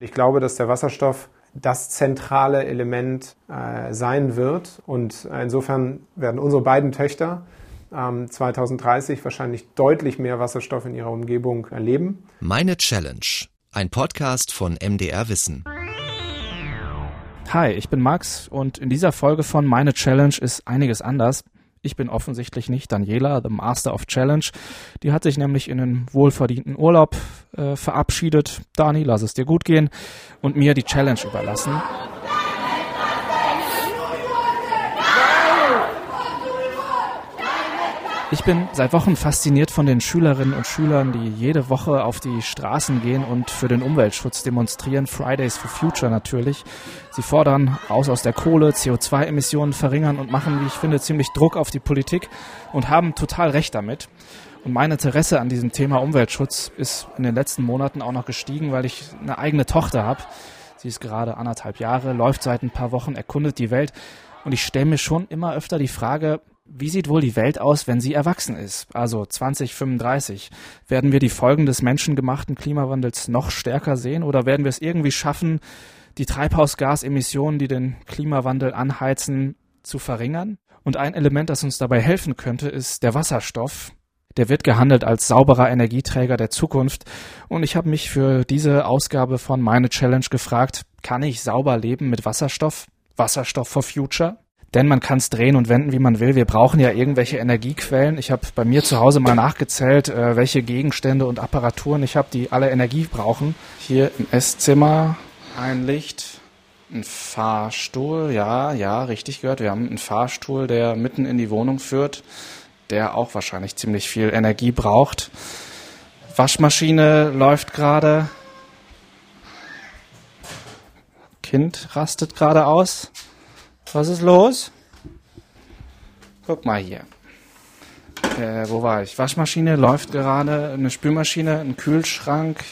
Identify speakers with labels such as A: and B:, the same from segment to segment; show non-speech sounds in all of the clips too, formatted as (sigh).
A: Ich glaube, dass der Wasserstoff das zentrale Element äh, sein wird. Und insofern werden unsere beiden Töchter ähm, 2030 wahrscheinlich deutlich mehr Wasserstoff in ihrer Umgebung erleben.
B: Meine Challenge. Ein Podcast von MDR Wissen.
C: Hi, ich bin Max und in dieser Folge von Meine Challenge ist einiges anders. Ich bin offensichtlich nicht Daniela, the Master of Challenge. Die hat sich nämlich in einen wohlverdienten Urlaub äh, verabschiedet. Dani, lass es dir gut gehen und mir die Challenge überlassen. Ich bin seit Wochen fasziniert von den Schülerinnen und Schülern, die jede Woche auf die Straßen gehen und für den Umweltschutz demonstrieren. Fridays for Future natürlich. Sie fordern raus aus der Kohle, CO2-Emissionen verringern und machen, wie ich finde, ziemlich Druck auf die Politik und haben total recht damit. Und mein Interesse an diesem Thema Umweltschutz ist in den letzten Monaten auch noch gestiegen, weil ich eine eigene Tochter habe. Sie ist gerade anderthalb Jahre, läuft seit ein paar Wochen, erkundet die Welt. Und ich stelle mir schon immer öfter die Frage, wie sieht wohl die Welt aus, wenn sie erwachsen ist? Also 2035. Werden wir die Folgen des menschengemachten Klimawandels noch stärker sehen oder werden wir es irgendwie schaffen, die Treibhausgasemissionen, die den Klimawandel anheizen, zu verringern? Und ein Element, das uns dabei helfen könnte, ist der Wasserstoff. Der wird gehandelt als sauberer Energieträger der Zukunft. Und ich habe mich für diese Ausgabe von Meine Challenge gefragt, kann ich sauber leben mit Wasserstoff? Wasserstoff for Future? Denn man kann es drehen und wenden, wie man will. Wir brauchen ja irgendwelche Energiequellen. Ich habe bei mir zu Hause mal nachgezählt, äh, welche Gegenstände und Apparaturen ich habe, die alle Energie brauchen. Hier im Esszimmer ein Licht, ein Fahrstuhl. Ja, ja, richtig gehört. Wir haben einen Fahrstuhl, der mitten in die Wohnung führt, der auch wahrscheinlich ziemlich viel Energie braucht. Waschmaschine läuft gerade. Kind rastet gerade aus. Was ist los? Guck mal hier. Äh, wo war ich? Waschmaschine läuft gerade, eine Spülmaschine, ein Kühlschrank,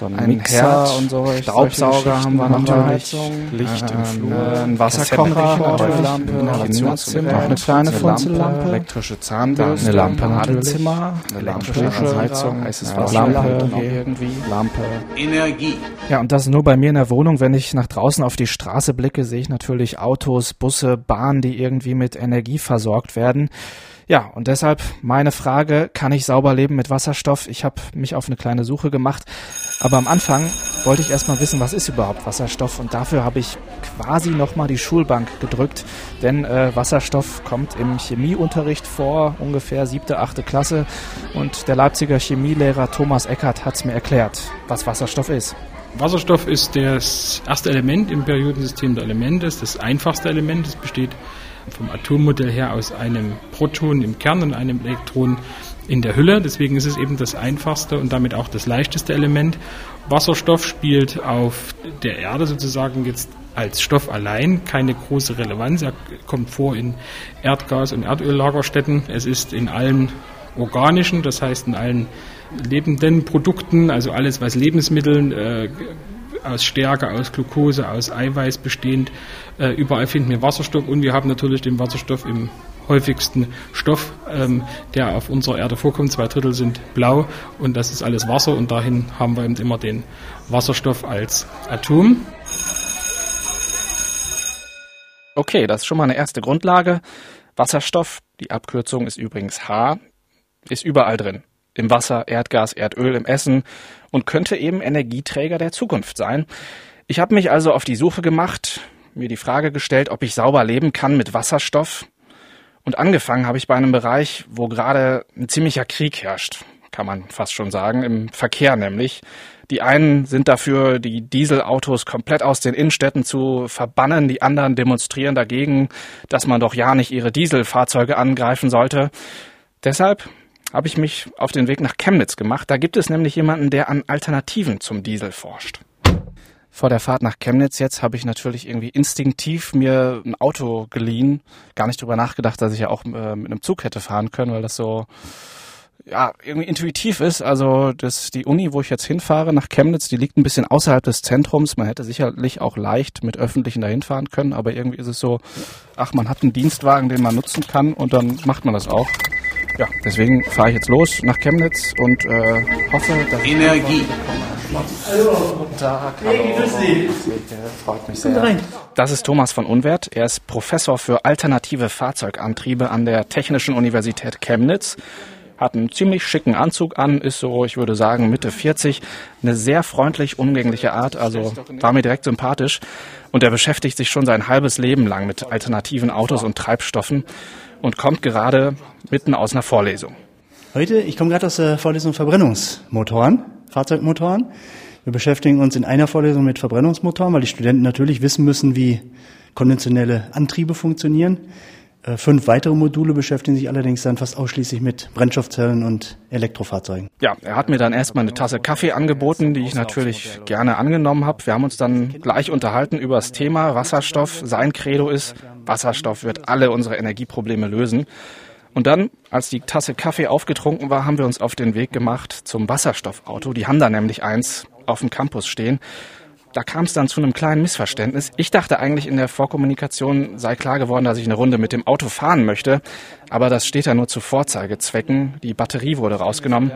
C: so ein, ein Mixer und so. Staubsauger haben wir natürlich. Licht im Flur. Ein Wasserkocher, Lampe, Inhalationszimmer, auch eine kleine Funzellampe, elektrische Zahnbürste, eine Lampe Zimmer, eine elektrische Heizung, heißes Wasser, Lampe irgendwie, Lampe. Energie. Ja, und das nur bei mir in der Wohnung. Wenn ich nach draußen auf die Straße blicke, sehe ich natürlich Autos, Busse, Bahnen, die irgendwie mit Energie versorgt werden. Ja, und deshalb meine Frage, kann ich sauber leben mit Wasserstoff? Ich habe mich auf eine kleine Suche gemacht, aber am Anfang wollte ich erstmal wissen, was ist überhaupt Wasserstoff und dafür habe ich quasi nochmal die Schulbank gedrückt, denn äh, Wasserstoff kommt im Chemieunterricht vor, ungefähr siebte, achte Klasse und der Leipziger Chemielehrer Thomas Eckert hat es mir erklärt, was Wasserstoff ist.
D: Wasserstoff ist das erste Element im Periodensystem der Elemente, das einfachste Element, es besteht vom Atommodell her aus einem Proton im Kern und einem Elektron in der Hülle. Deswegen ist es eben das einfachste und damit auch das leichteste Element. Wasserstoff spielt auf der Erde sozusagen jetzt als Stoff allein keine große Relevanz. Er kommt vor in Erdgas- und Erdöllagerstätten. Es ist in allen organischen, das heißt in allen lebenden Produkten, also alles, was Lebensmitteln äh, aus Stärke, aus Glucose, aus Eiweiß bestehend. Äh, überall finden wir Wasserstoff und wir haben natürlich den Wasserstoff im häufigsten Stoff, ähm, der auf unserer Erde vorkommt. Zwei Drittel sind blau und das ist alles Wasser und dahin haben wir eben immer den Wasserstoff als Atom.
C: Okay, das ist schon mal eine erste Grundlage. Wasserstoff, die Abkürzung ist übrigens H, ist überall drin im Wasser, Erdgas, Erdöl, im Essen und könnte eben Energieträger der Zukunft sein. Ich habe mich also auf die Suche gemacht, mir die Frage gestellt, ob ich sauber leben kann mit Wasserstoff. Und angefangen habe ich bei einem Bereich, wo gerade ein ziemlicher Krieg herrscht, kann man fast schon sagen, im Verkehr nämlich. Die einen sind dafür, die Dieselautos komplett aus den Innenstädten zu verbannen, die anderen demonstrieren dagegen, dass man doch ja nicht ihre Dieselfahrzeuge angreifen sollte. Deshalb habe ich mich auf den Weg nach Chemnitz gemacht. Da gibt es nämlich jemanden, der an Alternativen zum Diesel forscht. Vor der Fahrt nach Chemnitz jetzt habe ich natürlich irgendwie instinktiv mir ein Auto geliehen. Gar nicht drüber nachgedacht, dass ich ja auch äh, mit einem Zug hätte fahren können, weil das so ja, irgendwie intuitiv ist. Also das, die Uni, wo ich jetzt hinfahre nach Chemnitz, die liegt ein bisschen außerhalb des Zentrums. Man hätte sicherlich auch leicht mit öffentlichen dahin fahren können, aber irgendwie ist es so, ach, man hat einen Dienstwagen, den man nutzen kann und dann macht man das auch. Ja, deswegen fahre ich jetzt los nach Chemnitz und äh, hoffe, dass
B: Energie.
C: ich Guten Tag. Hallo. Freut mich sehr. Das ist Thomas von Unwert. Er ist Professor für alternative Fahrzeugantriebe an der Technischen Universität Chemnitz. Hat einen ziemlich schicken Anzug an, ist so, ich würde sagen, Mitte 40. Eine sehr freundlich, umgängliche Art, also war mir direkt sympathisch. Und er beschäftigt sich schon sein halbes Leben lang mit alternativen Autos und Treibstoffen und kommt gerade mitten aus einer Vorlesung.
E: Heute, ich komme gerade aus der Vorlesung Verbrennungsmotoren, Fahrzeugmotoren. Wir beschäftigen uns in einer Vorlesung mit Verbrennungsmotoren, weil die Studenten natürlich wissen müssen, wie konventionelle Antriebe funktionieren. Äh, fünf weitere Module beschäftigen sich allerdings dann fast ausschließlich mit Brennstoffzellen und Elektrofahrzeugen.
C: Ja, er hat mir dann erstmal eine Tasse Kaffee angeboten, die ich natürlich gerne angenommen habe. Wir haben uns dann gleich unterhalten über das Thema Wasserstoff. Sein Credo ist, Wasserstoff wird alle unsere Energieprobleme lösen. Und dann, als die Tasse Kaffee aufgetrunken war, haben wir uns auf den Weg gemacht zum Wasserstoffauto. Die haben da nämlich eins auf dem Campus stehen. Da kam es dann zu einem kleinen Missverständnis. Ich dachte eigentlich in der Vorkommunikation sei klar geworden, dass ich eine Runde mit dem Auto fahren möchte. Aber das steht ja nur zu Vorzeigezwecken. Die Batterie wurde rausgenommen.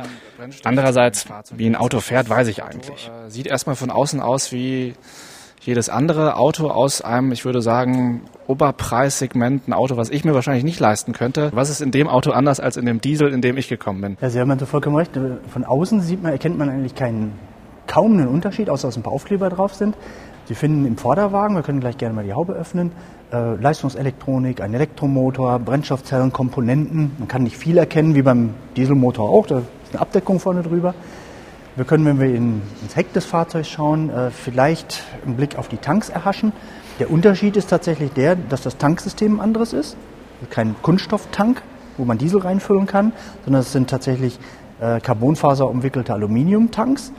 C: Andererseits, wie ein Auto fährt, weiß ich eigentlich. Sieht erstmal von außen aus wie jedes andere Auto aus einem, ich würde sagen, Oberpreissegment, ein Auto, was ich mir wahrscheinlich nicht leisten könnte. Was ist in dem Auto anders als in dem Diesel, in dem ich gekommen bin?
E: Ja, Sie haben so vollkommen recht. Von außen sieht man, erkennt man eigentlich keinen, kaum einen Unterschied, außer dass ein paar Aufkleber drauf sind. Sie finden im Vorderwagen, wir können gleich gerne mal die Haube öffnen, äh, Leistungselektronik, ein Elektromotor, Brennstoffzellen, Komponenten. Man kann nicht viel erkennen, wie beim Dieselmotor auch. Da ist eine Abdeckung vorne drüber. Wir können, wenn wir in, ins Heck des Fahrzeugs schauen, äh, vielleicht einen Blick auf die Tanks erhaschen. Der Unterschied ist tatsächlich der, dass das Tanksystem ein anderes ist. Kein Kunststofftank, wo man Diesel reinfüllen kann, sondern es sind tatsächlich äh, Carbonfaserumwickelte Aluminiumtanks,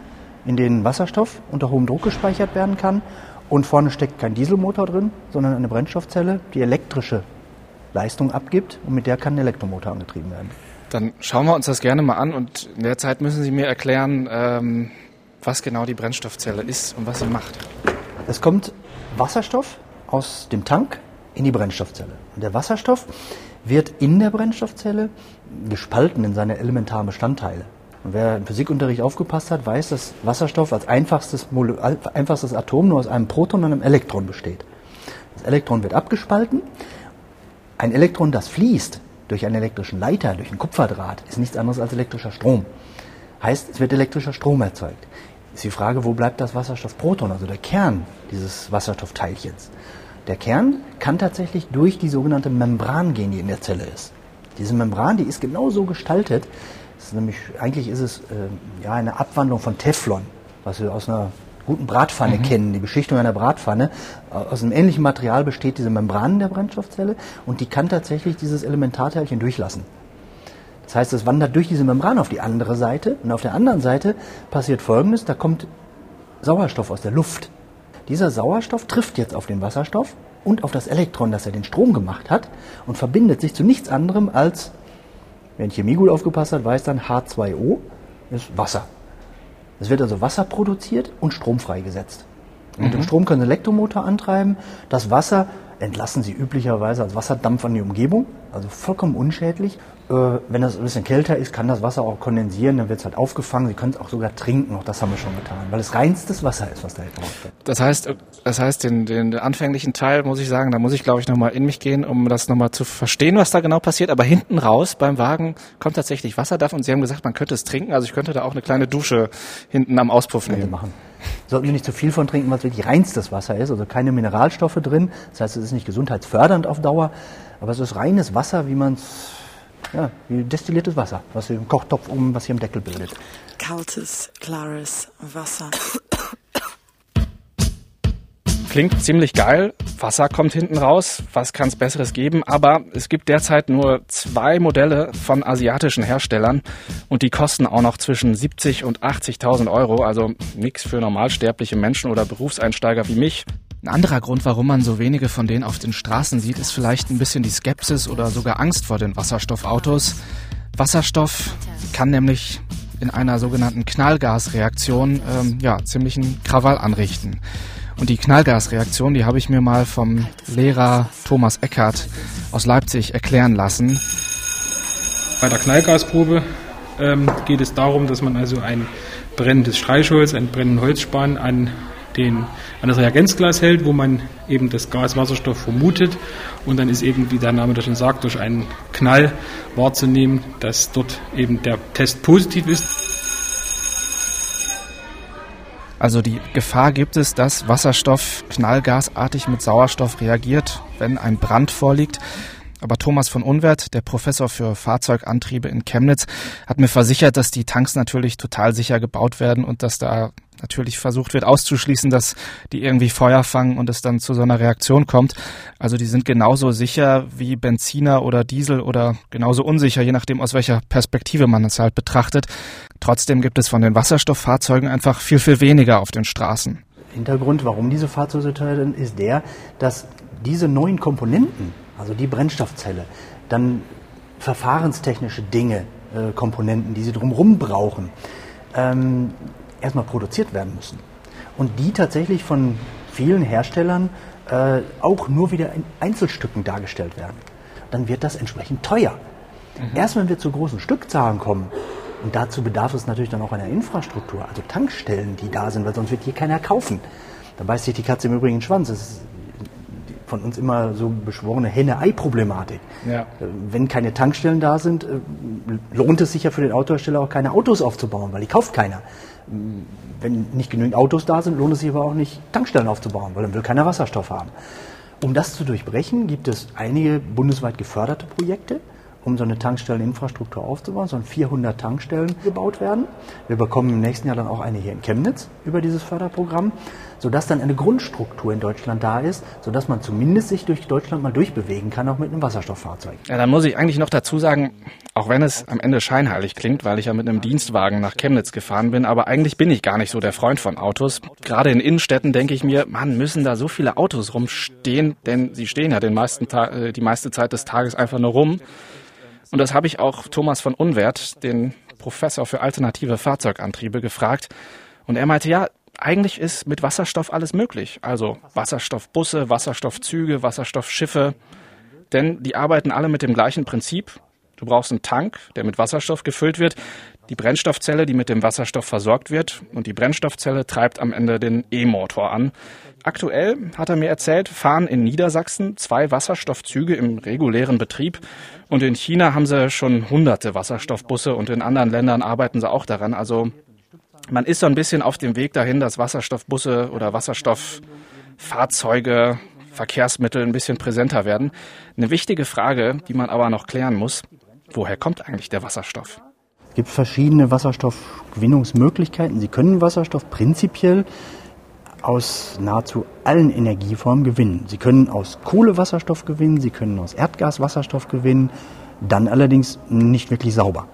E: in denen Wasserstoff unter hohem Druck gespeichert werden kann. Und vorne steckt kein Dieselmotor drin, sondern eine Brennstoffzelle, die elektrische Leistung abgibt und mit der kann ein Elektromotor angetrieben werden.
C: Dann schauen wir uns das gerne mal an und in der Zeit müssen Sie mir erklären, ähm, was genau die Brennstoffzelle ist und was sie macht.
E: Es kommt Wasserstoff aus dem Tank in die Brennstoffzelle. Und der Wasserstoff wird in der Brennstoffzelle gespalten in seine elementaren Bestandteile. Und wer im Physikunterricht aufgepasst hat, weiß, dass Wasserstoff als einfachstes, einfachstes Atom nur aus einem Proton und einem Elektron besteht. Das Elektron wird abgespalten. Ein Elektron, das fließt, durch einen elektrischen Leiter, durch einen Kupferdraht, ist nichts anderes als elektrischer Strom. Heißt, es wird elektrischer Strom erzeugt. Ist die Frage, wo bleibt das Wasserstoffproton, also der Kern dieses Wasserstoffteilchens? Der Kern kann tatsächlich durch die sogenannte Membran gehen, die in der Zelle ist. Diese Membran, die ist genau so gestaltet, nämlich, eigentlich ist es äh, ja, eine Abwandlung von Teflon, was wir aus einer guten Bratpfanne mhm. kennen, die Beschichtung einer Bratpfanne. Aus einem ähnlichen Material besteht diese Membran der Brennstoffzelle und die kann tatsächlich dieses Elementarteilchen durchlassen. Das heißt, es wandert durch diese Membran auf die andere Seite und auf der anderen Seite passiert Folgendes, da kommt Sauerstoff aus der Luft. Dieser Sauerstoff trifft jetzt auf den Wasserstoff und auf das Elektron, das er den Strom gemacht hat und verbindet sich zu nichts anderem als, wenn Chemie gut aufgepasst hat, weiß dann H2O ist Wasser. Es wird also Wasser produziert und Strom freigesetzt. Mit dem mhm. Strom können Sie Elektromotor antreiben. Das Wasser entlassen Sie üblicherweise als Wasserdampf an die Umgebung, also vollkommen unschädlich. Äh, wenn das ein bisschen kälter ist, kann das Wasser auch kondensieren, dann wird es halt aufgefangen. Sie können es auch sogar trinken, auch das haben wir schon getan, weil es reinstes Wasser ist, was da rauskommt.
C: Das heißt, das heißt, den, den anfänglichen Teil muss ich sagen, da muss ich glaube ich nochmal in mich gehen, um das nochmal zu verstehen, was da genau passiert. Aber hinten raus beim Wagen kommt tatsächlich Wasser davon und Sie haben gesagt, man könnte es trinken. Also ich könnte da auch eine kleine Dusche hinten am Auspuff nehmen.
E: machen. Sollten wir nicht zu viel von trinken, weil es wirklich reinstes Wasser ist, also keine Mineralstoffe drin. Das heißt, es ist nicht gesundheitsfördernd auf Dauer, aber es ist reines Wasser, wie man es ja, wie destilliertes Wasser, was im Kochtopf um, was hier im Deckel bildet.
F: Kaltes, klares Wasser.
C: Klingt ziemlich geil. Wasser kommt hinten raus. Was kann es Besseres geben? Aber es gibt derzeit nur zwei Modelle von asiatischen Herstellern und die kosten auch noch zwischen 70 und 80.000 Euro. Also nichts für normalsterbliche Menschen oder Berufseinsteiger wie mich. Ein anderer Grund, warum man so wenige von denen auf den Straßen sieht, ist vielleicht ein bisschen die Skepsis oder sogar Angst vor den Wasserstoffautos. Wasserstoff kann nämlich in einer sogenannten Knallgasreaktion ähm, ja, ziemlichen Krawall anrichten. Und die Knallgasreaktion, die habe ich mir mal vom Lehrer Thomas Eckert aus Leipzig erklären lassen.
D: Bei der Knallgasprobe ähm, geht es darum, dass man also ein brennendes Streichholz, einen brennenden Holzspan an den, an das Reagenzglas hält, wo man eben das Gas Wasserstoff vermutet. Und dann ist eben, wie der Name das schon sagt, durch einen Knall wahrzunehmen, dass dort eben der Test positiv ist.
C: Also die Gefahr gibt es, dass Wasserstoff knallgasartig mit Sauerstoff reagiert, wenn ein Brand vorliegt. Aber Thomas von Unwert, der Professor für Fahrzeugantriebe in Chemnitz, hat mir versichert, dass die Tanks natürlich total sicher gebaut werden und dass da natürlich versucht wird auszuschließen, dass die irgendwie Feuer fangen und es dann zu so einer Reaktion kommt. Also die sind genauso sicher wie Benziner oder Diesel oder genauso unsicher, je nachdem aus welcher Perspektive man es halt betrachtet. Trotzdem gibt es von den Wasserstofffahrzeugen einfach viel, viel weniger auf den Straßen.
E: Hintergrund, warum diese Fahrzeuge teuer sind, ist der, dass diese neuen Komponenten, also die Brennstoffzelle, dann verfahrenstechnische Dinge, äh, Komponenten, die sie drumherum brauchen, ähm, erstmal produziert werden müssen. Und die tatsächlich von vielen Herstellern äh, auch nur wieder in Einzelstücken dargestellt werden. Dann wird das entsprechend teuer. Mhm. Erst wenn wir zu großen Stückzahlen kommen, und dazu bedarf es natürlich dann auch einer Infrastruktur, also Tankstellen, die da sind, weil sonst wird hier keiner kaufen. Da beißt sich die Katze im Übrigen den Schwanz. Ist von uns immer so beschworene Henne-Ei-Problematik. Ja. Äh, wenn keine Tankstellen da sind, äh, lohnt es sich ja für den Autohersteller auch keine Autos aufzubauen, weil die kauft keiner. Wenn nicht genügend Autos da sind, lohnt es sich aber auch nicht, Tankstellen aufzubauen, weil dann will keiner Wasserstoff haben. Um das zu durchbrechen, gibt es einige bundesweit geförderte Projekte, um so eine Tankstelleninfrastruktur aufzubauen. Sollen 400 Tankstellen gebaut werden. Wir bekommen im nächsten Jahr dann auch eine hier in Chemnitz über dieses Förderprogramm sodass dann eine Grundstruktur in Deutschland da ist, sodass man zumindest sich durch Deutschland mal durchbewegen kann, auch mit einem Wasserstofffahrzeug.
C: Ja, dann muss ich eigentlich noch dazu sagen, auch wenn es am Ende scheinheilig klingt, weil ich ja mit einem Dienstwagen nach Chemnitz gefahren bin, aber eigentlich bin ich gar nicht so der Freund von Autos. Gerade in Innenstädten denke ich mir, man, müssen da so viele Autos rumstehen, denn sie stehen ja den meisten Ta äh, die meiste Zeit des Tages einfach nur rum. Und das habe ich auch Thomas von Unwert, den Professor für alternative Fahrzeugantriebe, gefragt. Und er meinte, ja, eigentlich ist mit Wasserstoff alles möglich. Also Wasserstoffbusse, Wasserstoffzüge, Wasserstoffschiffe. Denn die arbeiten alle mit dem gleichen Prinzip. Du brauchst einen Tank, der mit Wasserstoff gefüllt wird, die Brennstoffzelle, die mit dem Wasserstoff versorgt wird und die Brennstoffzelle treibt am Ende den E-Motor an. Aktuell, hat er mir erzählt, fahren in Niedersachsen zwei Wasserstoffzüge im regulären Betrieb und in China haben sie schon hunderte Wasserstoffbusse und in anderen Ländern arbeiten sie auch daran. Also man ist so ein bisschen auf dem Weg dahin, dass Wasserstoffbusse oder Wasserstofffahrzeuge, Verkehrsmittel ein bisschen präsenter werden. Eine wichtige Frage, die man aber noch klären muss, woher kommt eigentlich der Wasserstoff?
E: Es gibt verschiedene Wasserstoffgewinnungsmöglichkeiten. Sie können Wasserstoff prinzipiell aus nahezu allen Energieformen gewinnen. Sie können aus Kohle Wasserstoff gewinnen, Sie können aus Erdgas Wasserstoff gewinnen, dann allerdings nicht wirklich sauber.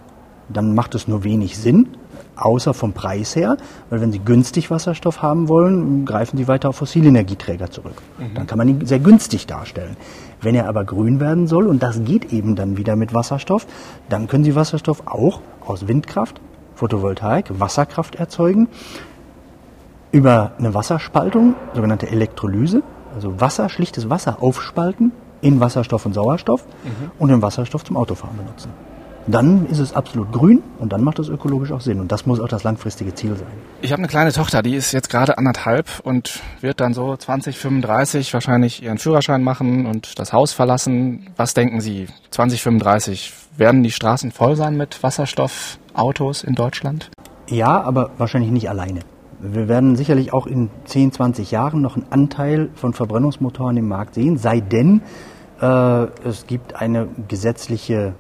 E: Dann macht es nur wenig Sinn, außer vom Preis her, weil wenn Sie günstig Wasserstoff haben wollen, greifen Sie weiter auf fossile Energieträger zurück. Mhm. Dann kann man ihn sehr günstig darstellen. Wenn er aber grün werden soll, und das geht eben dann wieder mit Wasserstoff, dann können Sie Wasserstoff auch aus Windkraft, Photovoltaik, Wasserkraft erzeugen, über eine Wasserspaltung, sogenannte Elektrolyse, also Wasser, schlichtes Wasser aufspalten in Wasserstoff und Sauerstoff mhm. und den Wasserstoff zum Autofahren benutzen dann ist es absolut grün und dann macht es ökologisch auch Sinn. Und das muss auch das langfristige Ziel sein.
C: Ich habe eine kleine Tochter, die ist jetzt gerade anderthalb und wird dann so 2035 wahrscheinlich ihren Führerschein machen und das Haus verlassen. Was denken Sie, 2035, werden die Straßen voll sein mit Wasserstoffautos in Deutschland?
E: Ja, aber wahrscheinlich nicht alleine. Wir werden sicherlich auch in 10, 20 Jahren noch einen Anteil von Verbrennungsmotoren im Markt sehen, sei denn, äh, es gibt eine gesetzliche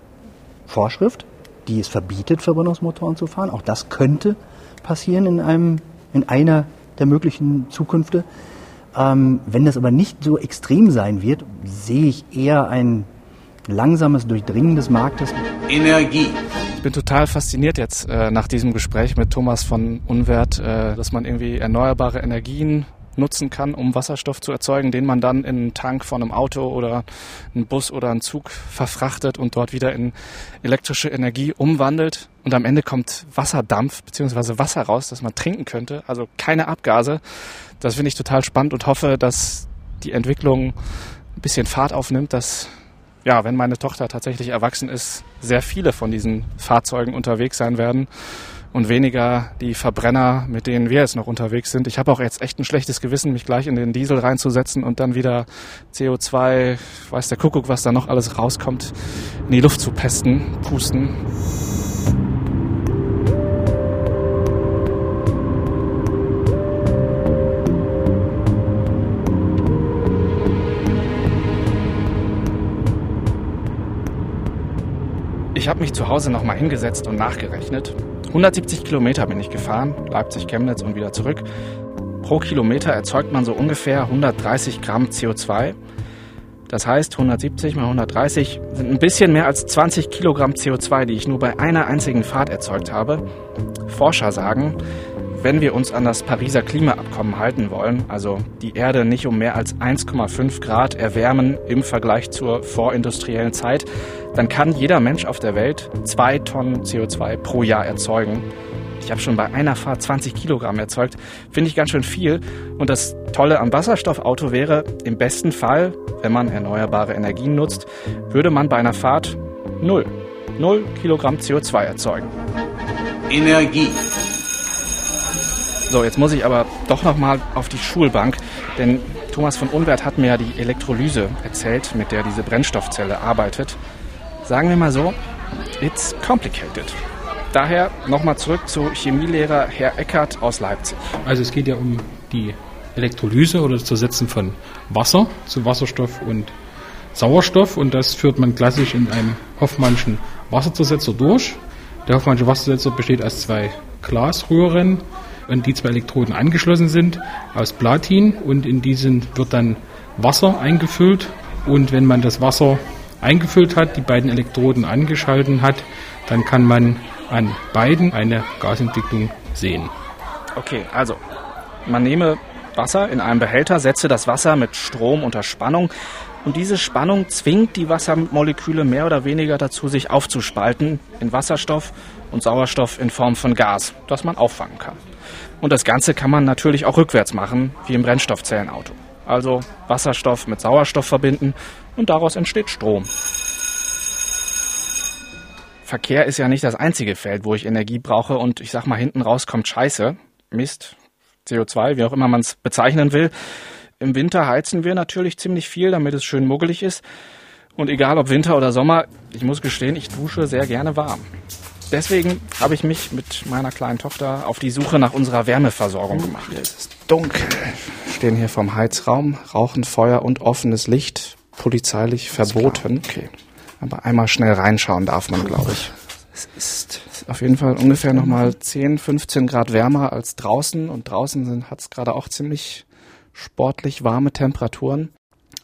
E: Vorschrift, die es verbietet, Verbrennungsmotoren zu fahren. Auch das könnte passieren in, einem, in einer der möglichen Zukünfte. Ähm, wenn das aber nicht so extrem sein wird, sehe ich eher ein langsames Durchdringen des Marktes.
C: Energie. Ich bin total fasziniert jetzt äh, nach diesem Gespräch mit Thomas von Unwert, äh, dass man irgendwie erneuerbare Energien nutzen kann, um Wasserstoff zu erzeugen, den man dann in einen Tank von einem Auto oder einen Bus oder einen Zug verfrachtet und dort wieder in elektrische Energie umwandelt. Und am Ende kommt Wasserdampf bzw. Wasser raus, das man trinken könnte. Also keine Abgase. Das finde ich total spannend und hoffe, dass die Entwicklung ein bisschen Fahrt aufnimmt, dass ja, wenn meine Tochter tatsächlich erwachsen ist, sehr viele von diesen Fahrzeugen unterwegs sein werden und weniger die Verbrenner, mit denen wir jetzt noch unterwegs sind. Ich habe auch jetzt echt ein schlechtes Gewissen, mich gleich in den Diesel reinzusetzen und dann wieder CO2, weiß der Kuckuck, was da noch alles rauskommt, in die Luft zu pesten, pusten. Ich habe mich zu Hause nochmal hingesetzt und nachgerechnet. 170 Kilometer bin ich gefahren, Leipzig, Chemnitz und wieder zurück. Pro Kilometer erzeugt man so ungefähr 130 Gramm CO2. Das heißt, 170 mal 130 sind ein bisschen mehr als 20 Kilogramm CO2, die ich nur bei einer einzigen Fahrt erzeugt habe. Forscher sagen, wenn wir uns an das Pariser Klimaabkommen halten wollen, also die Erde nicht um mehr als 1,5 Grad erwärmen im Vergleich zur vorindustriellen Zeit, dann kann jeder Mensch auf der Welt zwei Tonnen CO2 pro Jahr erzeugen. Ich habe schon bei einer Fahrt 20 Kilogramm erzeugt. Finde ich ganz schön viel. Und das Tolle am Wasserstoffauto wäre, im besten Fall, wenn man erneuerbare Energien nutzt, würde man bei einer Fahrt null, null Kilogramm CO2 erzeugen.
G: Energie.
C: So, jetzt muss ich aber doch nochmal auf die Schulbank, denn Thomas von Unwert hat mir ja die Elektrolyse erzählt, mit der diese Brennstoffzelle arbeitet. Sagen wir mal so, it's complicated. Daher nochmal zurück zu Chemielehrer Herr Eckert aus Leipzig.
D: Also es geht ja um die Elektrolyse oder das Zersetzen von Wasser zu Wasserstoff und Sauerstoff und das führt man klassisch in einem Hoffmannschen Wasserzersetzer durch. Der Hoffmannsche Wasserzersetzer besteht aus zwei Glasröhren, an die zwei Elektroden angeschlossen sind aus Platin und in diesen wird dann Wasser eingefüllt. Und wenn man das Wasser eingefüllt hat, die beiden Elektroden angeschalten hat, dann kann man an beiden eine Gasentwicklung sehen.
C: Okay, also man nehme Wasser in einem Behälter, setze das Wasser mit Strom unter Spannung. Und diese Spannung zwingt die Wassermoleküle mehr oder weniger dazu, sich aufzuspalten in Wasserstoff und Sauerstoff in Form von Gas, das man auffangen kann. Und das Ganze kann man natürlich auch rückwärts machen, wie im Brennstoffzellenauto. Also Wasserstoff mit Sauerstoff verbinden und daraus entsteht Strom. Verkehr ist ja nicht das einzige Feld, wo ich Energie brauche und ich sag mal, hinten raus kommt Scheiße, Mist, CO2, wie auch immer man es bezeichnen will. Im Winter heizen wir natürlich ziemlich viel, damit es schön muggelig ist. Und egal ob Winter oder Sommer, ich muss gestehen, ich dusche sehr gerne warm. Deswegen habe ich mich mit meiner kleinen Tochter auf die Suche nach unserer Wärmeversorgung gemacht. Es ist dunkel. Wir stehen hier vom Heizraum, rauchen Feuer und offenes Licht. Polizeilich verboten. Okay. Aber einmal schnell reinschauen darf man, glaube ich. Es ist auf jeden Fall ungefähr nochmal 10, 15 Grad wärmer als draußen. Und draußen hat es gerade auch ziemlich sportlich warme Temperaturen.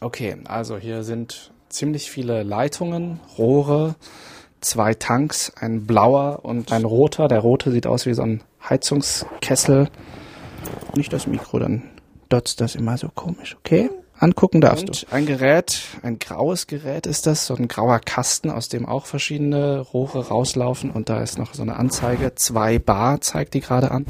C: Okay, also hier sind ziemlich viele Leitungen, Rohre, zwei Tanks, ein blauer und ein roter. Der rote sieht aus wie so ein Heizungskessel. Nicht das Mikro, dann dotzt das immer so komisch, okay? Angucken darfst und du. Ein Gerät, ein graues Gerät ist das, so ein grauer Kasten, aus dem auch verschiedene Rohre rauslaufen und da ist noch so eine Anzeige. 2 Bar zeigt die gerade an.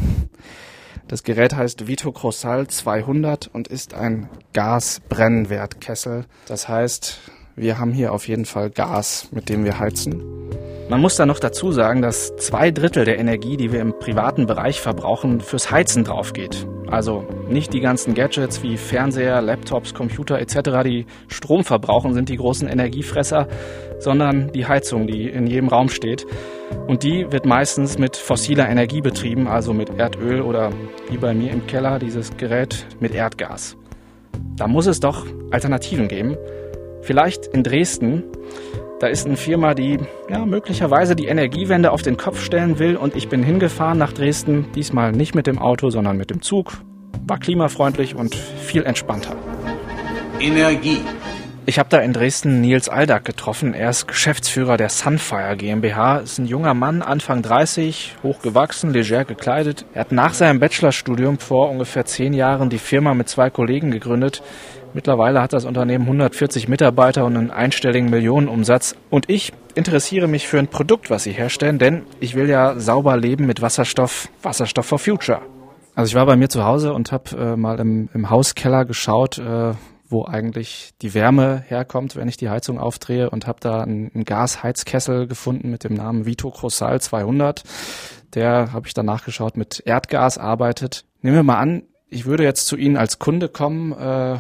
C: Das Gerät heißt Vito Crossal 200 und ist ein Gasbrennwertkessel. Das heißt, wir haben hier auf jeden Fall Gas, mit dem wir heizen. Man muss da noch dazu sagen, dass zwei Drittel der Energie, die wir im privaten Bereich verbrauchen, fürs Heizen draufgeht. Also nicht die ganzen Gadgets wie Fernseher, Laptops, Computer etc., die Strom verbrauchen, sind die großen Energiefresser, sondern die Heizung, die in jedem Raum steht. Und die wird meistens mit fossiler Energie betrieben, also mit Erdöl oder wie bei mir im Keller dieses Gerät mit Erdgas. Da muss es doch Alternativen geben. Vielleicht in Dresden. Da ist eine Firma, die ja, möglicherweise die Energiewende auf den Kopf stellen will. Und ich bin hingefahren nach Dresden. Diesmal nicht mit dem Auto, sondern mit dem Zug. War klimafreundlich und viel entspannter.
G: Energie.
C: Ich habe da in Dresden Nils Aldag getroffen. Er ist Geschäftsführer der Sunfire GmbH. Ist ein junger Mann, Anfang 30, hochgewachsen, leger gekleidet. Er hat nach seinem Bachelorstudium vor ungefähr zehn Jahren die Firma mit zwei Kollegen gegründet. Mittlerweile hat das Unternehmen 140 Mitarbeiter und einen einstelligen Millionenumsatz. Und ich interessiere mich für ein Produkt, was sie herstellen, denn ich will ja sauber leben mit Wasserstoff, Wasserstoff for Future. Also ich war bei mir zu Hause und habe äh, mal im, im Hauskeller geschaut, äh, wo eigentlich die Wärme herkommt, wenn ich die Heizung aufdrehe und habe da einen, einen Gasheizkessel gefunden mit dem Namen Vito Crossal 200. der, habe ich dann nachgeschaut, mit Erdgas arbeitet. Nehmen wir mal an, ich würde jetzt zu Ihnen als Kunde kommen äh,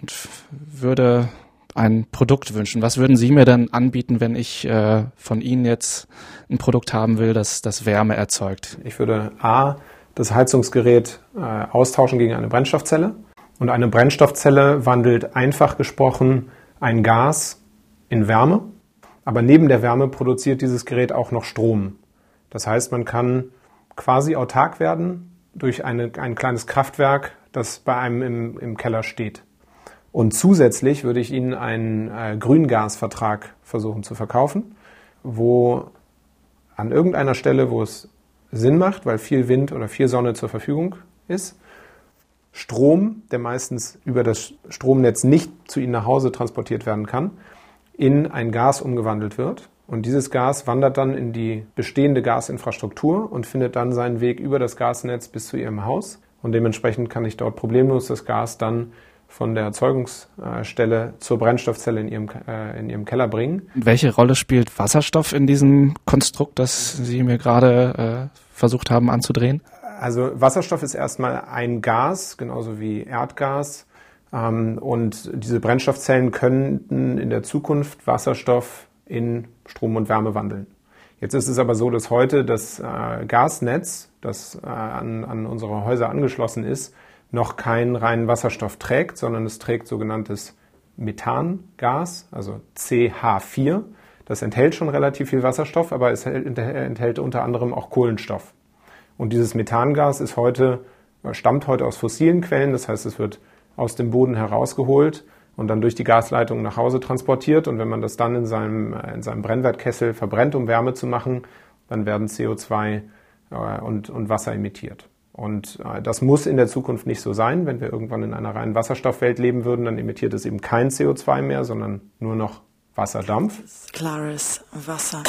C: und würde ein Produkt wünschen. Was würden Sie mir denn anbieten, wenn ich äh, von Ihnen jetzt ein Produkt haben will, das, das Wärme erzeugt?
A: Ich würde A, das Heizungsgerät äh, austauschen gegen eine Brennstoffzelle. Und eine Brennstoffzelle wandelt einfach gesprochen ein Gas in Wärme. Aber neben der Wärme produziert dieses Gerät auch noch Strom. Das heißt, man kann quasi autark werden durch eine, ein kleines Kraftwerk, das bei einem im, im Keller steht. Und zusätzlich würde ich Ihnen einen äh, Grüngasvertrag versuchen zu verkaufen, wo an irgendeiner Stelle, wo es Sinn macht, weil viel Wind oder viel Sonne zur Verfügung ist, Strom, der meistens über das Stromnetz nicht zu Ihnen nach Hause transportiert werden kann, in ein Gas umgewandelt wird. Und dieses Gas wandert dann in die bestehende Gasinfrastruktur und findet dann seinen Weg über das Gasnetz bis zu Ihrem Haus. Und dementsprechend kann ich dort problemlos das Gas dann von der Erzeugungsstelle zur Brennstoffzelle in ihrem, äh, in ihrem Keller bringen.
C: Welche Rolle spielt Wasserstoff in diesem Konstrukt, das Sie mir gerade äh, versucht haben anzudrehen?
A: Also Wasserstoff ist erstmal ein Gas, genauso wie Erdgas. Ähm, und diese Brennstoffzellen könnten in der Zukunft Wasserstoff in Strom und Wärme wandeln. Jetzt ist es aber so, dass heute das äh, Gasnetz, das äh, an, an unsere Häuser angeschlossen ist, noch keinen reinen Wasserstoff trägt, sondern es trägt sogenanntes Methangas, also CH4. Das enthält schon relativ viel Wasserstoff, aber es enthält unter anderem auch Kohlenstoff. Und dieses Methangas ist heute, stammt heute aus fossilen Quellen, das heißt, es wird aus dem Boden herausgeholt und dann durch die Gasleitung nach Hause transportiert. Und wenn man das dann in seinem, in seinem Brennwertkessel verbrennt, um Wärme zu machen, dann werden CO2 äh, und, und Wasser emittiert. Und äh, das muss in der Zukunft nicht so sein. Wenn wir irgendwann in einer reinen Wasserstoffwelt leben würden, dann emittiert es eben kein CO2 mehr, sondern nur noch Wasserdampf.
F: Klares Wasser.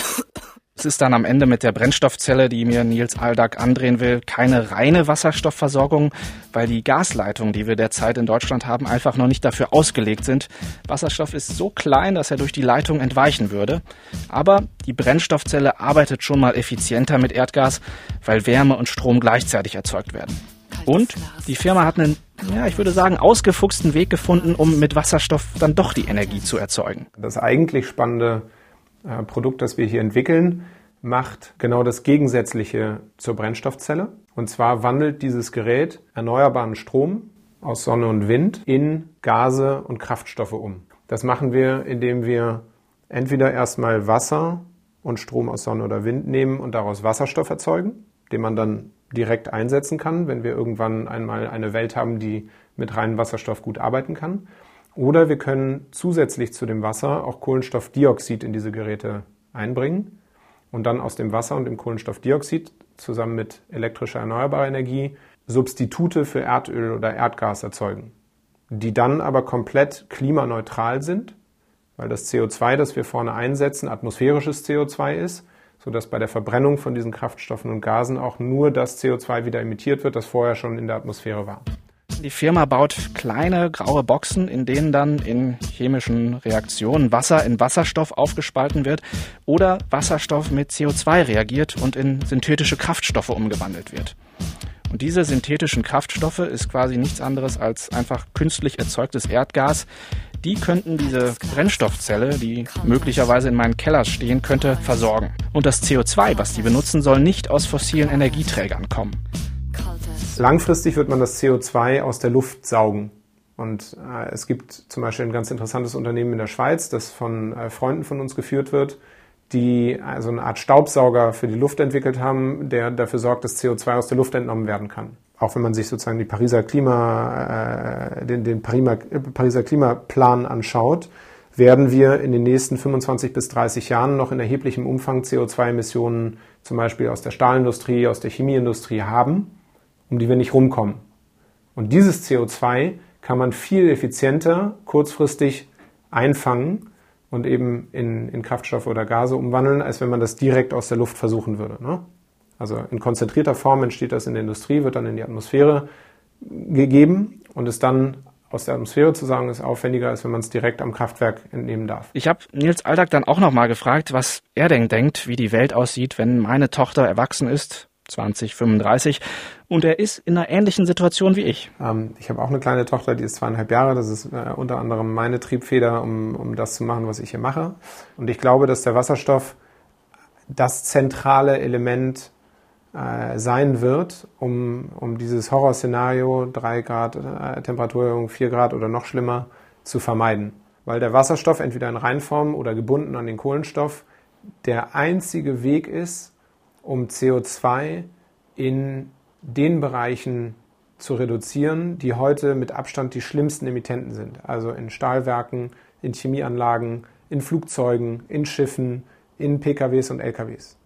C: Es ist dann am Ende mit der Brennstoffzelle, die mir Nils Aldag andrehen will, keine reine Wasserstoffversorgung, weil die Gasleitungen, die wir derzeit in Deutschland haben, einfach noch nicht dafür ausgelegt sind. Wasserstoff ist so klein, dass er durch die Leitung entweichen würde. Aber die Brennstoffzelle arbeitet schon mal effizienter mit Erdgas, weil Wärme und Strom gleichzeitig erzeugt werden. Und die Firma hat einen, ja, ich würde sagen, ausgefuchsten Weg gefunden, um mit Wasserstoff dann doch die Energie zu erzeugen.
A: Das eigentlich spannende äh, Produkt, das wir hier entwickeln, macht genau das Gegensätzliche zur Brennstoffzelle. Und zwar wandelt dieses Gerät erneuerbaren Strom aus Sonne und Wind in Gase und Kraftstoffe um. Das machen wir, indem wir entweder erstmal Wasser und Strom aus Sonne oder Wind nehmen und daraus Wasserstoff erzeugen, den man dann direkt einsetzen kann, wenn wir irgendwann einmal eine Welt haben, die mit reinem Wasserstoff gut arbeiten kann. Oder wir können zusätzlich zu dem Wasser auch Kohlenstoffdioxid in diese Geräte einbringen und dann aus dem Wasser und dem Kohlenstoffdioxid zusammen mit elektrischer erneuerbarer Energie Substitute für Erdöl oder Erdgas erzeugen, die dann aber komplett klimaneutral sind, weil das CO2, das wir vorne einsetzen, atmosphärisches CO2 ist, sodass bei der Verbrennung von diesen Kraftstoffen und Gasen auch nur das CO2 wieder emittiert wird, das vorher schon in der Atmosphäre war.
C: Die Firma baut kleine graue Boxen, in denen dann in chemischen Reaktionen Wasser in Wasserstoff aufgespalten wird oder Wasserstoff mit CO2 reagiert und in synthetische Kraftstoffe umgewandelt wird. Und diese synthetischen Kraftstoffe ist quasi nichts anderes als einfach künstlich erzeugtes Erdgas. Die könnten diese Brennstoffzelle, die möglicherweise in meinem Keller stehen könnte, versorgen. Und das CO2, was die benutzen, soll nicht aus fossilen Energieträgern kommen.
A: Langfristig wird man das CO2 aus der Luft saugen. Und äh, es gibt zum Beispiel ein ganz interessantes Unternehmen in der Schweiz, das von äh, Freunden von uns geführt wird, die also eine Art Staubsauger für die Luft entwickelt haben, der dafür sorgt, dass CO2 aus der Luft entnommen werden kann. Auch wenn man sich sozusagen die Pariser Klima, äh, den, den Pariser Klimaplan anschaut, werden wir in den nächsten 25 bis 30 Jahren noch in erheblichem Umfang CO2-Emissionen zum Beispiel aus der Stahlindustrie, aus der Chemieindustrie haben um die wir nicht rumkommen. Und dieses CO2 kann man viel effizienter kurzfristig einfangen und eben in, in Kraftstoffe oder Gase umwandeln, als wenn man das direkt aus der Luft versuchen würde. Ne? Also in konzentrierter Form entsteht das in der Industrie, wird dann in die Atmosphäre gegeben und ist dann aus der Atmosphäre zu sagen, ist aufwendiger, als wenn man es direkt am Kraftwerk entnehmen darf.
C: Ich habe Nils Alltag dann auch nochmal gefragt, was er denn denkt, wie die Welt aussieht, wenn meine Tochter erwachsen ist 2035. Und er ist in einer ähnlichen Situation wie ich.
A: Ähm, ich habe auch eine kleine Tochter, die ist zweieinhalb Jahre. Das ist äh, unter anderem meine Triebfeder, um, um das zu machen, was ich hier mache. Und ich glaube, dass der Wasserstoff das zentrale Element äh, sein wird, um, um dieses Horrorszenario, drei Grad äh, Temperaturerhöhung, vier Grad oder noch schlimmer, zu vermeiden. Weil der Wasserstoff entweder in Reinform oder gebunden an den Kohlenstoff der einzige Weg ist, um CO2 in den Bereichen zu reduzieren, die heute mit Abstand die schlimmsten Emittenten sind. Also in Stahlwerken, in Chemieanlagen, in Flugzeugen, in Schiffen, in PKWs und LKWs.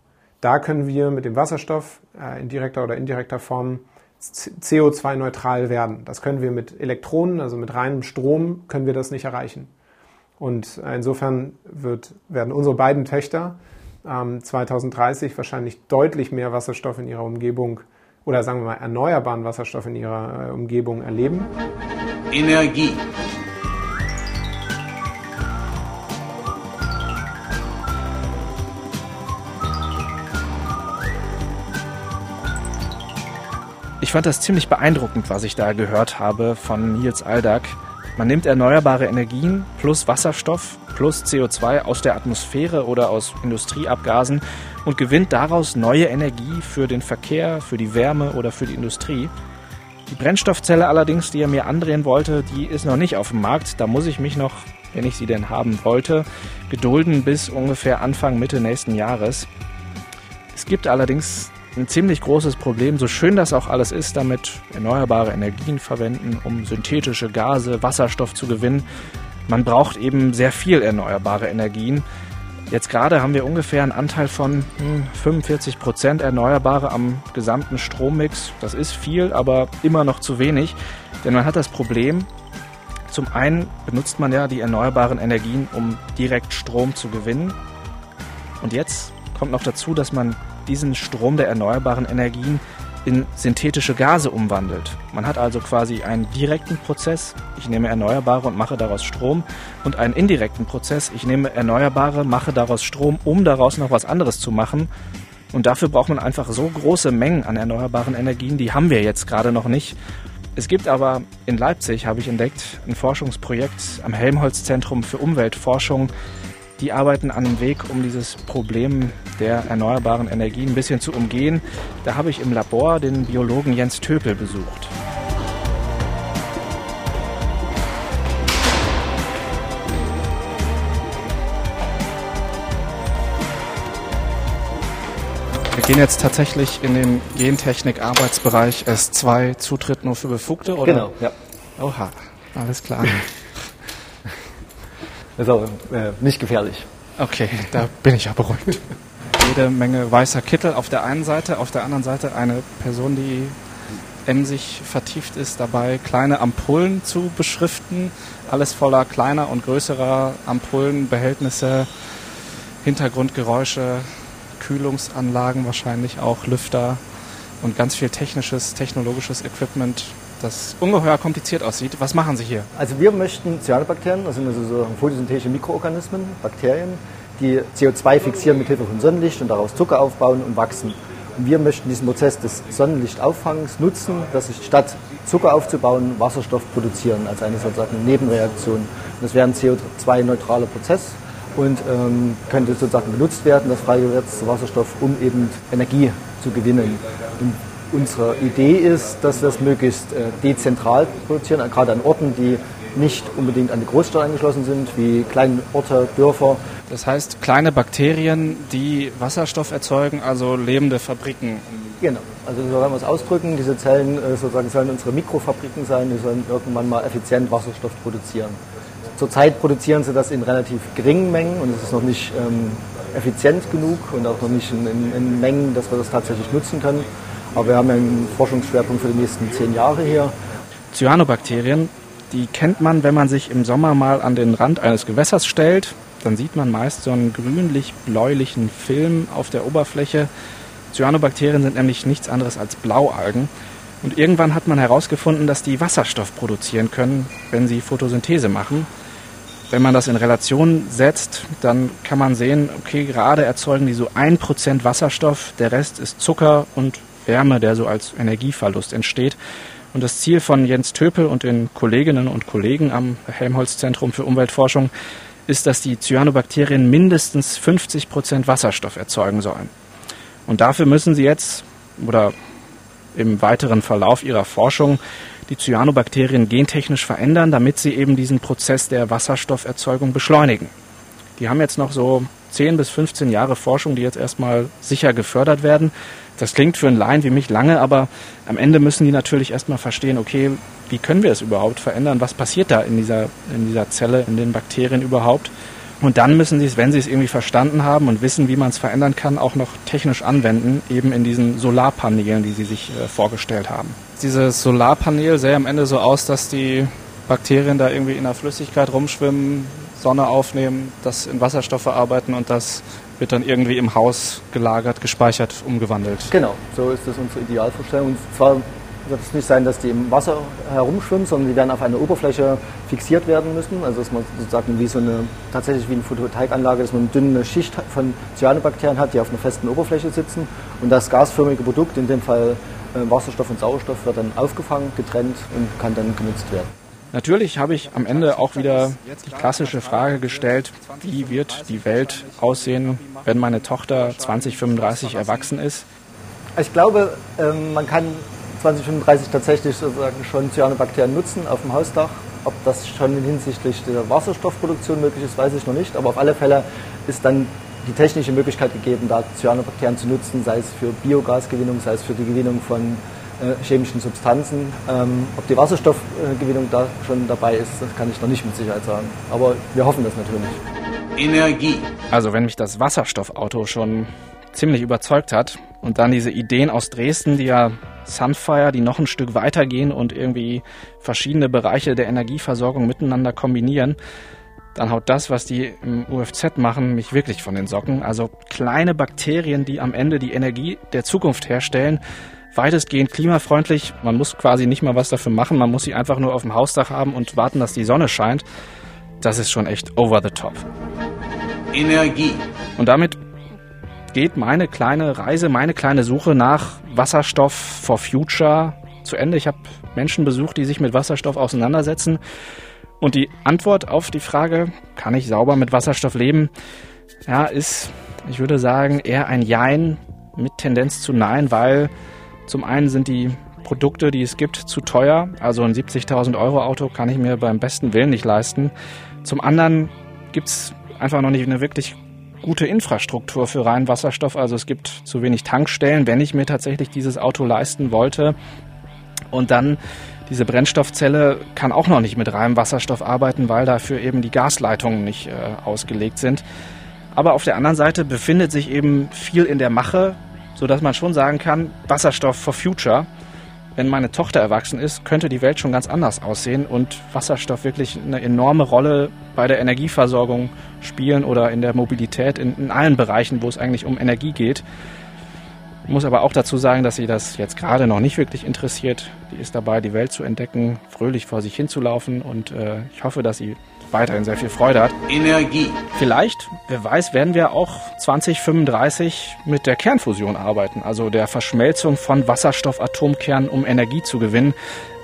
A: Da können wir mit dem Wasserstoff äh, in direkter oder indirekter Form CO2-neutral werden. Das können wir mit Elektronen, also mit reinem Strom, können wir das nicht erreichen. Und insofern wird, werden unsere beiden Töchter 2030 wahrscheinlich deutlich mehr Wasserstoff in ihrer Umgebung oder sagen wir mal erneuerbaren Wasserstoff in ihrer äh, Umgebung erleben.
H: Energie.
C: Ich fand das ziemlich beeindruckend, was ich da gehört habe von Nils Aldag. Man nimmt erneuerbare Energien plus Wasserstoff plus CO2 aus der Atmosphäre oder aus Industrieabgasen und gewinnt daraus neue Energie für den Verkehr, für die Wärme oder für die Industrie. Die Brennstoffzelle allerdings, die er mir andrehen wollte, die ist noch nicht auf dem Markt. Da muss ich mich noch, wenn ich sie denn haben wollte, gedulden bis ungefähr Anfang, Mitte nächsten Jahres. Es gibt allerdings ein ziemlich großes Problem, so schön das auch alles ist, damit erneuerbare Energien verwenden, um synthetische Gase, Wasserstoff zu gewinnen. Man braucht eben sehr viel erneuerbare Energien. Jetzt gerade haben wir ungefähr einen Anteil von 45 hm, Prozent Erneuerbare am gesamten Strommix. Das ist viel, aber immer noch zu wenig. Denn man hat das Problem, zum einen benutzt man ja die erneuerbaren Energien, um direkt Strom zu gewinnen. Und jetzt kommt noch dazu, dass man diesen Strom der erneuerbaren Energien in synthetische Gase umwandelt. Man hat also quasi einen direkten Prozess, ich nehme Erneuerbare und mache daraus Strom, und einen indirekten Prozess, ich nehme Erneuerbare, mache daraus Strom, um daraus noch was anderes zu machen. Und dafür braucht man einfach so große Mengen an erneuerbaren Energien, die haben wir jetzt gerade noch nicht. Es gibt aber in Leipzig, habe ich entdeckt, ein Forschungsprojekt am Helmholtz Zentrum für Umweltforschung, die arbeiten an einem Weg, um dieses Problem der erneuerbaren Energien ein bisschen zu umgehen. Da habe ich im Labor den Biologen Jens Töpel besucht. Wir gehen jetzt tatsächlich in den Gentechnik-Arbeitsbereich S2, Zutritt nur für Befugte, oder?
I: Genau, ja.
C: Oha, alles klar. (laughs)
I: ist auch äh, nicht gefährlich.
C: Okay, da bin ich ja beruhigt. Jede Menge weißer Kittel auf der einen Seite, auf der anderen Seite eine Person, die emsig vertieft ist, dabei kleine Ampullen zu beschriften. Alles voller kleiner und größerer Ampullen, Behältnisse, Hintergrundgeräusche, Kühlungsanlagen wahrscheinlich auch, Lüfter und ganz viel technisches, technologisches Equipment das ungeheuer kompliziert aussieht. Was machen Sie hier?
I: Also wir möchten Cyanobakterien, das sind also so photosynthetische Mikroorganismen, Bakterien, die CO2 fixieren mit Hilfe von Sonnenlicht und daraus Zucker aufbauen und wachsen. Und wir möchten diesen Prozess des Sonnenlichtauffangens nutzen, dass sich statt Zucker aufzubauen, Wasserstoff produzieren als eine sozusagen Nebenreaktion. Und das wäre ein CO2-neutraler Prozess und ähm, könnte sozusagen benutzt werden, das freigesetzte Wasserstoff, um eben Energie zu gewinnen. Und unsere Idee ist, dass wir es möglichst äh, dezentral produzieren, gerade an Orten, die nicht unbedingt an die Großstadt angeschlossen sind, wie kleine Orte, Dörfer.
C: Das heißt, kleine Bakterien, die Wasserstoff erzeugen, also lebende Fabriken.
I: Genau, also so werden wir es ausdrücken. Diese Zellen äh, sozusagen sollen unsere Mikrofabriken sein, die sollen irgendwann mal effizient Wasserstoff produzieren. Zurzeit produzieren sie das in relativ geringen Mengen und es ist noch nicht ähm, effizient genug und auch noch nicht in, in, in Mengen, dass wir das tatsächlich nutzen können. Aber wir haben einen Forschungsschwerpunkt für die nächsten zehn Jahre hier.
C: Cyanobakterien, die kennt man, wenn man sich im Sommer mal an den Rand eines Gewässers stellt. Dann sieht man meist so einen grünlich-bläulichen Film auf der Oberfläche. Cyanobakterien sind nämlich nichts anderes als Blaualgen. Und irgendwann hat man herausgefunden, dass die Wasserstoff produzieren können, wenn sie Photosynthese machen. Wenn man das in Relation setzt, dann kann man sehen, okay, gerade erzeugen die so 1% Wasserstoff, der Rest ist Zucker und Wärme, der so als Energieverlust entsteht. Und das Ziel von Jens Töpel und den Kolleginnen und Kollegen am Helmholtz-Zentrum für Umweltforschung ist, dass die Cyanobakterien mindestens 50 Prozent Wasserstoff erzeugen sollen. Und dafür müssen sie jetzt oder im weiteren Verlauf ihrer Forschung die Cyanobakterien gentechnisch verändern, damit sie eben diesen Prozess der Wasserstofferzeugung beschleunigen. Die haben jetzt noch so 10 bis 15 Jahre Forschung, die jetzt erstmal sicher gefördert werden. Das klingt für einen Laien wie mich lange, aber am Ende müssen die natürlich erstmal verstehen, okay, wie können wir es überhaupt verändern? Was passiert da in dieser, in dieser Zelle, in den Bakterien überhaupt? Und dann müssen sie es, wenn sie es irgendwie verstanden haben und wissen, wie man es verändern kann, auch noch technisch anwenden, eben in diesen Solarpanelen, die sie sich äh, vorgestellt haben. Dieses Solarpanel sähe am Ende so aus, dass die Bakterien da irgendwie in der Flüssigkeit rumschwimmen, Sonne aufnehmen, das in Wasserstoff verarbeiten und das wird dann irgendwie im Haus gelagert, gespeichert, umgewandelt.
I: Genau, so ist das unsere Idealvorstellung. Und zwar wird es nicht sein, dass die im Wasser herumschwimmen, sondern die werden auf einer Oberfläche fixiert werden müssen. Also dass man sozusagen wie so eine, tatsächlich wie eine Photovoltaikanlage, dass man eine dünne Schicht von Cyanobakterien hat, die auf einer festen Oberfläche sitzen. Und das gasförmige Produkt, in dem Fall äh, Wasserstoff und Sauerstoff, wird dann aufgefangen, getrennt und kann dann genutzt werden.
C: Natürlich habe ich am Ende auch wieder die klassische Frage gestellt, wie wird die Welt aussehen, wenn meine Tochter 2035 erwachsen ist?
I: Ich glaube, ähm, man kann 2035 tatsächlich sozusagen schon Cyanobakterien nutzen auf dem Hausdach. Ob das schon hinsichtlich der Wasserstoffproduktion möglich ist, weiß ich noch nicht. Aber auf alle Fälle ist dann die technische Möglichkeit gegeben, da Cyanobakterien zu nutzen, sei es für Biogasgewinnung, sei es für die Gewinnung von chemischen Substanzen. Ähm, ob die Wasserstoffgewinnung da schon dabei ist, das kann ich noch nicht mit Sicherheit sagen. Aber wir hoffen das natürlich.
J: Energie.
C: Also wenn mich das Wasserstoffauto schon ziemlich überzeugt hat und dann diese Ideen aus Dresden, die ja Sunfire, die noch ein Stück weitergehen und irgendwie verschiedene Bereiche der Energieversorgung miteinander kombinieren, dann haut das, was die im UFZ machen, mich wirklich von den Socken. Also kleine Bakterien, die am Ende die Energie der Zukunft herstellen, weitestgehend klimafreundlich. Man muss quasi nicht mal was dafür machen, man muss sie einfach nur auf dem Hausdach haben und warten, dass die Sonne scheint. Das ist schon echt over the top.
J: Energie.
C: Und damit geht meine kleine Reise, meine kleine Suche nach Wasserstoff for Future zu Ende. Ich habe Menschen besucht, die sich mit Wasserstoff auseinandersetzen. Und die Antwort auf die Frage, kann ich sauber mit Wasserstoff leben, ja, ist, ich würde sagen, eher ein Jein mit Tendenz zu Nein, weil zum einen sind die Produkte, die es gibt, zu teuer. Also ein 70.000 Euro Auto kann ich mir beim besten Willen nicht leisten. Zum anderen gibt es einfach noch nicht eine wirklich gute Infrastruktur für reinen Wasserstoff. Also es gibt zu wenig Tankstellen, wenn ich mir tatsächlich dieses Auto leisten wollte. Und dann diese Brennstoffzelle kann auch noch nicht mit reinem Wasserstoff arbeiten, weil dafür eben die Gasleitungen nicht äh, ausgelegt sind. Aber auf der anderen Seite befindet sich eben viel in der Mache sodass man schon sagen kann, Wasserstoff for Future. Wenn meine Tochter erwachsen ist, könnte die Welt schon ganz anders aussehen und Wasserstoff wirklich eine enorme Rolle bei der Energieversorgung spielen oder in der Mobilität, in, in allen Bereichen, wo es eigentlich um Energie geht. Ich muss aber auch dazu sagen, dass sie das jetzt gerade noch nicht wirklich interessiert. Die ist dabei, die Welt zu entdecken, fröhlich vor sich hinzulaufen und äh, ich hoffe, dass sie weiterhin sehr viel Freude hat.
J: Energie.
C: Vielleicht, wer weiß, werden wir auch 2035 mit der Kernfusion arbeiten, also der Verschmelzung von Wasserstoffatomkernen, um Energie zu gewinnen,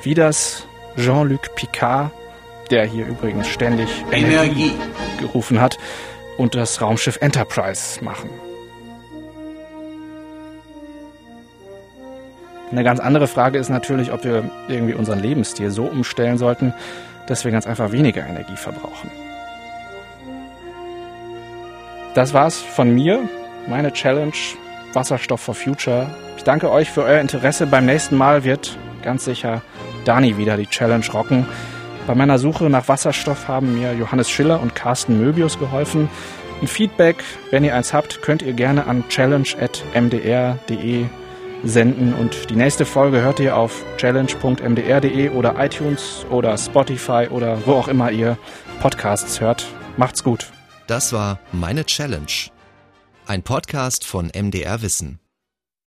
C: wie das Jean-Luc Picard, der hier übrigens ständig Energie, Energie gerufen hat, und das Raumschiff Enterprise machen. Eine ganz andere Frage ist natürlich, ob wir irgendwie unseren Lebensstil so umstellen sollten, dass wir ganz einfach weniger Energie verbrauchen. Das war's von mir, meine Challenge Wasserstoff for Future. Ich danke euch für euer Interesse. Beim nächsten Mal wird ganz sicher Dani wieder die Challenge rocken. Bei meiner Suche nach Wasserstoff haben mir Johannes Schiller und Carsten Möbius geholfen. Ein Feedback, wenn ihr eins habt, könnt ihr gerne an challenge.mdr.de senden. Und die nächste Folge hört ihr auf challenge.mdr.de oder iTunes oder Spotify oder wo auch immer ihr Podcasts hört. Macht's gut.
B: Das war Meine Challenge. Ein Podcast von MDR Wissen.